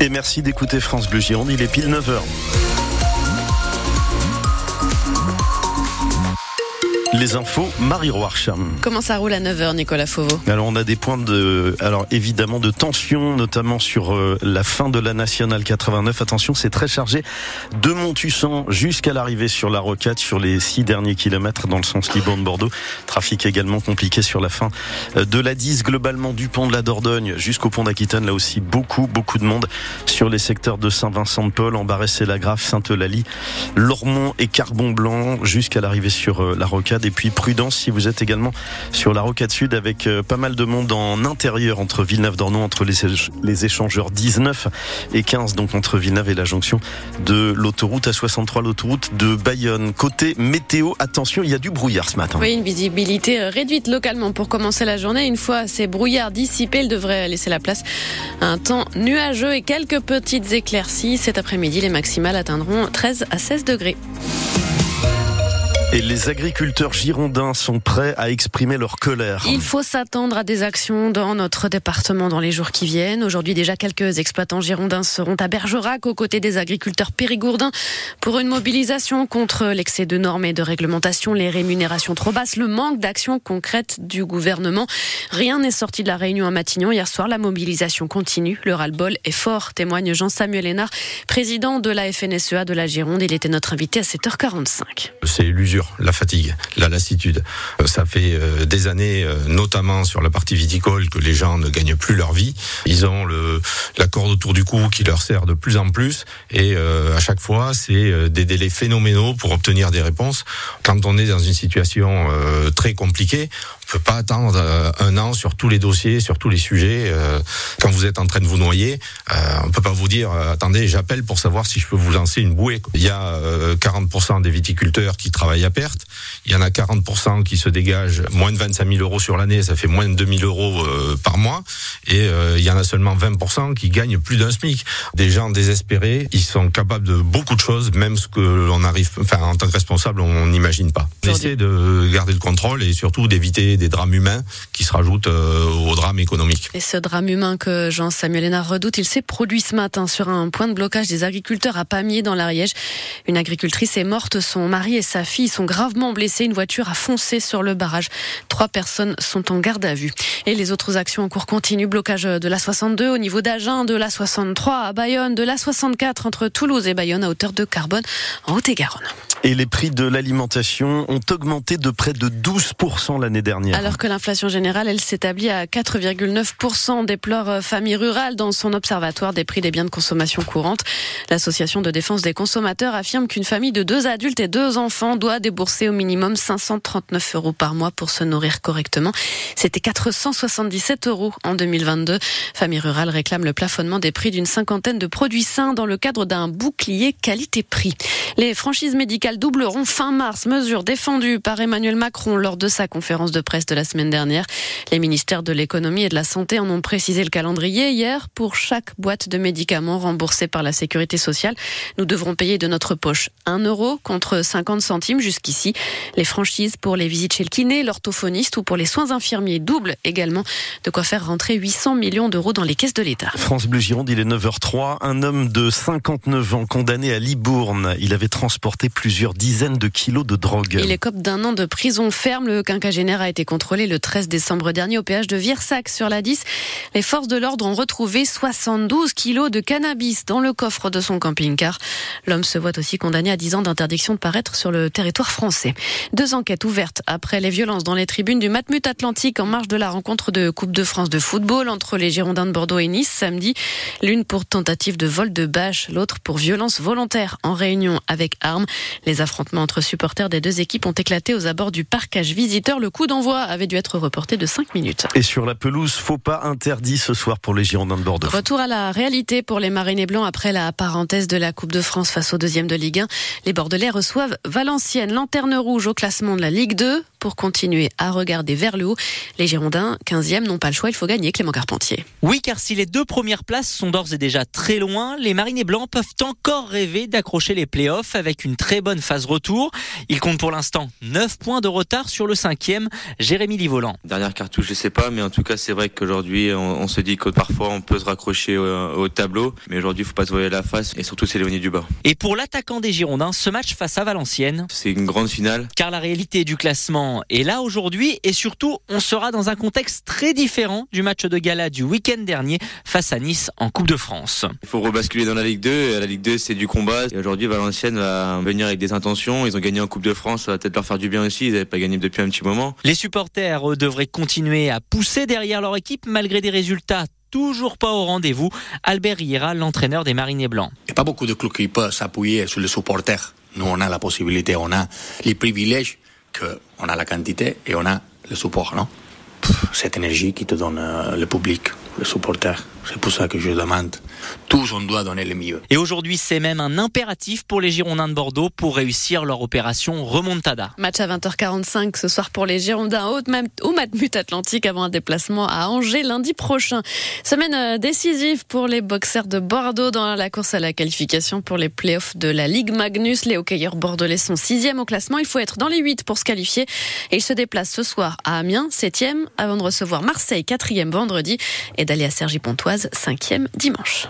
Et merci d'écouter France Bleu Gironde, il est pile 9h. Les infos, Marie Roarcham. Comment ça roule à 9h, Nicolas Fauveau Alors, on a des points de, alors évidemment, de tension, notamment sur euh, la fin de la nationale 89. Attention, c'est très chargé de Montussan jusqu'à l'arrivée sur la rocade sur les six derniers kilomètres dans le sens Libourne-Bordeaux. Trafic également compliqué sur la fin euh, de la 10, globalement du pont de la Dordogne jusqu'au pont d'Aquitaine. Là aussi, beaucoup, beaucoup de monde sur les secteurs de Saint-Vincent-de-Paul, Embarré-c'est-la-Grave, Sainte-Eulalie, Lormont et Carbon-Blanc jusqu'à l'arrivée sur euh, la rocade. Et puis prudence si vous êtes également sur la rocade sud avec euh, pas mal de monde en intérieur entre Villeneuve-d'Ornon, entre les, échangeurs 19 et 15, donc entre Villeneuve et la jonction de l'autoroute A63, l'autoroute de Bayonne. Côté météo, attention, il y a du brouillard ce matin. Oui, une visibilité euh, réduite localement pour commencer la journée. Une fois ces brouillards dissipés, il devrait laisser la place à un temps nuageux et quelques petites éclaircies. Cet après-midi, les maximales atteindront 13 à 16 degrés. Et les agriculteurs girondins sont prêts à exprimer leur colère. Il faut s'attendre à des actions dans notre département dans les jours qui viennent. Aujourd'hui, déjà, quelques exploitants girondins seront à Bergerac aux côtés des agriculteurs périgourdins pour une mobilisation contre l'excès de normes et de réglementation, les rémunérations trop basses, le manque d'action concrète du gouvernement. Rien n'est sorti de la réunion à Matignon. Hier soir, la mobilisation continue. Le ras-le-bol est fort, témoigne Jean-Samuel Hénard, président de la FNSEA de la Gironde. Il était notre invité à 7h45. C'est illusion la fatigue, la lassitude. Euh, ça fait euh, des années, euh, notamment sur la partie viticole, que les gens ne gagnent plus leur vie. Ils ont la corde autour du cou qui leur sert de plus en plus, et à chaque fois, c'est des délais phénoménaux pour obtenir des réponses. Quand on est dans une situation très compliquée, peut pas attendre un an sur tous les dossiers, sur tous les sujets. Quand vous êtes en train de vous noyer, on peut pas vous dire attendez, j'appelle pour savoir si je peux vous lancer une bouée. Il y a 40% des viticulteurs qui travaillent à perte. Il y en a 40% qui se dégagent moins de 25 000 euros sur l'année, ça fait moins de 2 000 euros euh, par mois. Et euh, il y en a seulement 20% qui gagnent plus d'un SMIC. Des gens désespérés, ils sont capables de beaucoup de choses, même ce que l'on arrive, enfin en tant que responsable, on n'imagine pas. On essaie de garder le contrôle et surtout d'éviter des drames humains qui se rajoutent euh, au drame économique. Et ce drame humain que Jean-Samuel Hénard redoute, il s'est produit ce matin sur un point de blocage des agriculteurs à Pamiers dans l'Ariège. Une agricultrice est morte, son mari et sa fille sont gravement blessés. Une voiture a foncé sur le barrage. Trois personnes sont en garde à vue. Et les autres actions en cours continuent. Blocage de la 62 au niveau d'Agen, de la 63 à Bayonne, de la 64 entre Toulouse et Bayonne à hauteur de Carbone en Haute-et-Garonne. Et les prix de l'alimentation ont augmenté de près de 12% l'année dernière. Alors que l'inflation générale, elle s'établit à 4,9%, déplore euh, Famille Rurale dans son observatoire des prix des biens de consommation courante. L'association de défense des consommateurs affirme qu'une famille de deux adultes et deux enfants doit débourser au minimum 539 euros par mois pour se nourrir correctement. C'était 477 euros en 2022. Famille Rurale réclame le plafonnement des prix d'une cinquantaine de produits sains dans le cadre d'un bouclier qualité-prix. Les franchises médicales doubleront fin mars, mesure défendue par Emmanuel Macron lors de sa conférence de presse de la semaine dernière. Les ministères de l'économie et de la santé en ont précisé le calendrier hier. Pour chaque boîte de médicaments remboursée par la sécurité sociale, nous devrons payer de notre poche 1 euro contre 50 centimes jusqu'ici. Les franchises pour les visites chez le kiné, l'orthophoniste ou pour les soins infirmiers doublent également. De quoi faire rentrer 800 millions d'euros dans les caisses de l'État. France Bleu Gironde, il est 9h03. Un homme de 59 ans condamné à Libourne. Il avait transporté plusieurs dizaines de kilos de drogue. Il écope d'un an de prison ferme. Le quinquagénaire a été contrôlé le 13 décembre dernier au péage de Virsac sur la 10. Les forces de l'ordre ont retrouvé 72 kilos de cannabis dans le coffre de son camping-car. L'homme se voit aussi condamné à 10 ans d'interdiction de paraître sur le territoire français. Deux enquêtes ouvertes après les violences dans les tribunes du Matmut Atlantique en marge de la rencontre de Coupe de France de football entre les Girondins de Bordeaux et Nice samedi. L'une pour tentative de vol de bâche, l'autre pour violence volontaire en réunion avec armes. Les affrontements entre supporters des deux équipes ont éclaté aux abords du parcage visiteur. Le coup d'envoi avait dû être reporté de 5 minutes. Et sur la pelouse, faux pas interdit ce soir pour les Girondins de Bordeaux. Retour à la réalité pour les Marinés Blancs après la parenthèse de la Coupe de France face au deuxième de Ligue 1. Les Bordelais reçoivent Valenciennes, lanterne rouge au classement de la Ligue 2. Pour continuer à regarder vers le haut. Les Girondins, 15e, n'ont pas le choix, il faut gagner Clément Carpentier. Oui, car si les deux premières places sont d'ores et déjà très loin, les Marinés Blancs peuvent encore rêver d'accrocher les playoffs avec une très bonne phase retour. Ils comptent pour l'instant 9 points de retard sur le cinquième, Jérémy Livolant. Dernière cartouche, je sais pas, mais en tout cas, c'est vrai qu'aujourd'hui, on, se dit que parfois on peut se raccrocher au, tableau, mais aujourd'hui, il faut pas se voiler la face et surtout s'éloigner du bas. Et pour l'attaquant des Girondins, ce match face à Valenciennes, c'est une grande finale. Car la réalité du classement est là aujourd'hui et surtout, on sera dans un contexte très différent du match de gala du week-end dernier face à Nice en Coupe de France. Il faut rebasculer dans la Ligue 2. La Ligue 2, c'est du combat. Et aujourd'hui, Valenciennes va venir avec des intentions. Ils ont gagné en Coupe de France. Ça va peut-être leur faire du bien aussi. Ils n'avaient pas gagné depuis un petit moment. Les supporters devraient continuer à pousser derrière leur équipe malgré des résultats toujours pas au rendez-vous. Albert Riera, l'entraîneur des Marinés Blancs. Il n'y a pas beaucoup de clubs qui peuvent s'appuyer sur les supporters. Nous, on a la possibilité, on a les privilèges qu'on a la quantité et on a le support, non? Cette énergie qui te donne euh, le public, le supporter. C'est pour ça que je demande. Tous, on doit donner le mieux. Et aujourd'hui, c'est même un impératif pour les Girondins de Bordeaux pour réussir leur opération Remontada. Match à 20h45 ce soir pour les Girondins au Matmut Atlantique avant un déplacement à Angers lundi prochain. Semaine euh, décisive pour les boxeurs de Bordeaux dans la course à la qualification pour les playoffs de la Ligue Magnus. Les hockeyeurs bordelais sont sixième au classement. Il faut être dans les huit pour se qualifier. Et ils se déplacent ce soir à Amiens, septième, avant de recevoir Marseille, quatrième vendredi, et d'aller à Sergi-Pontoise cinquième dimanche.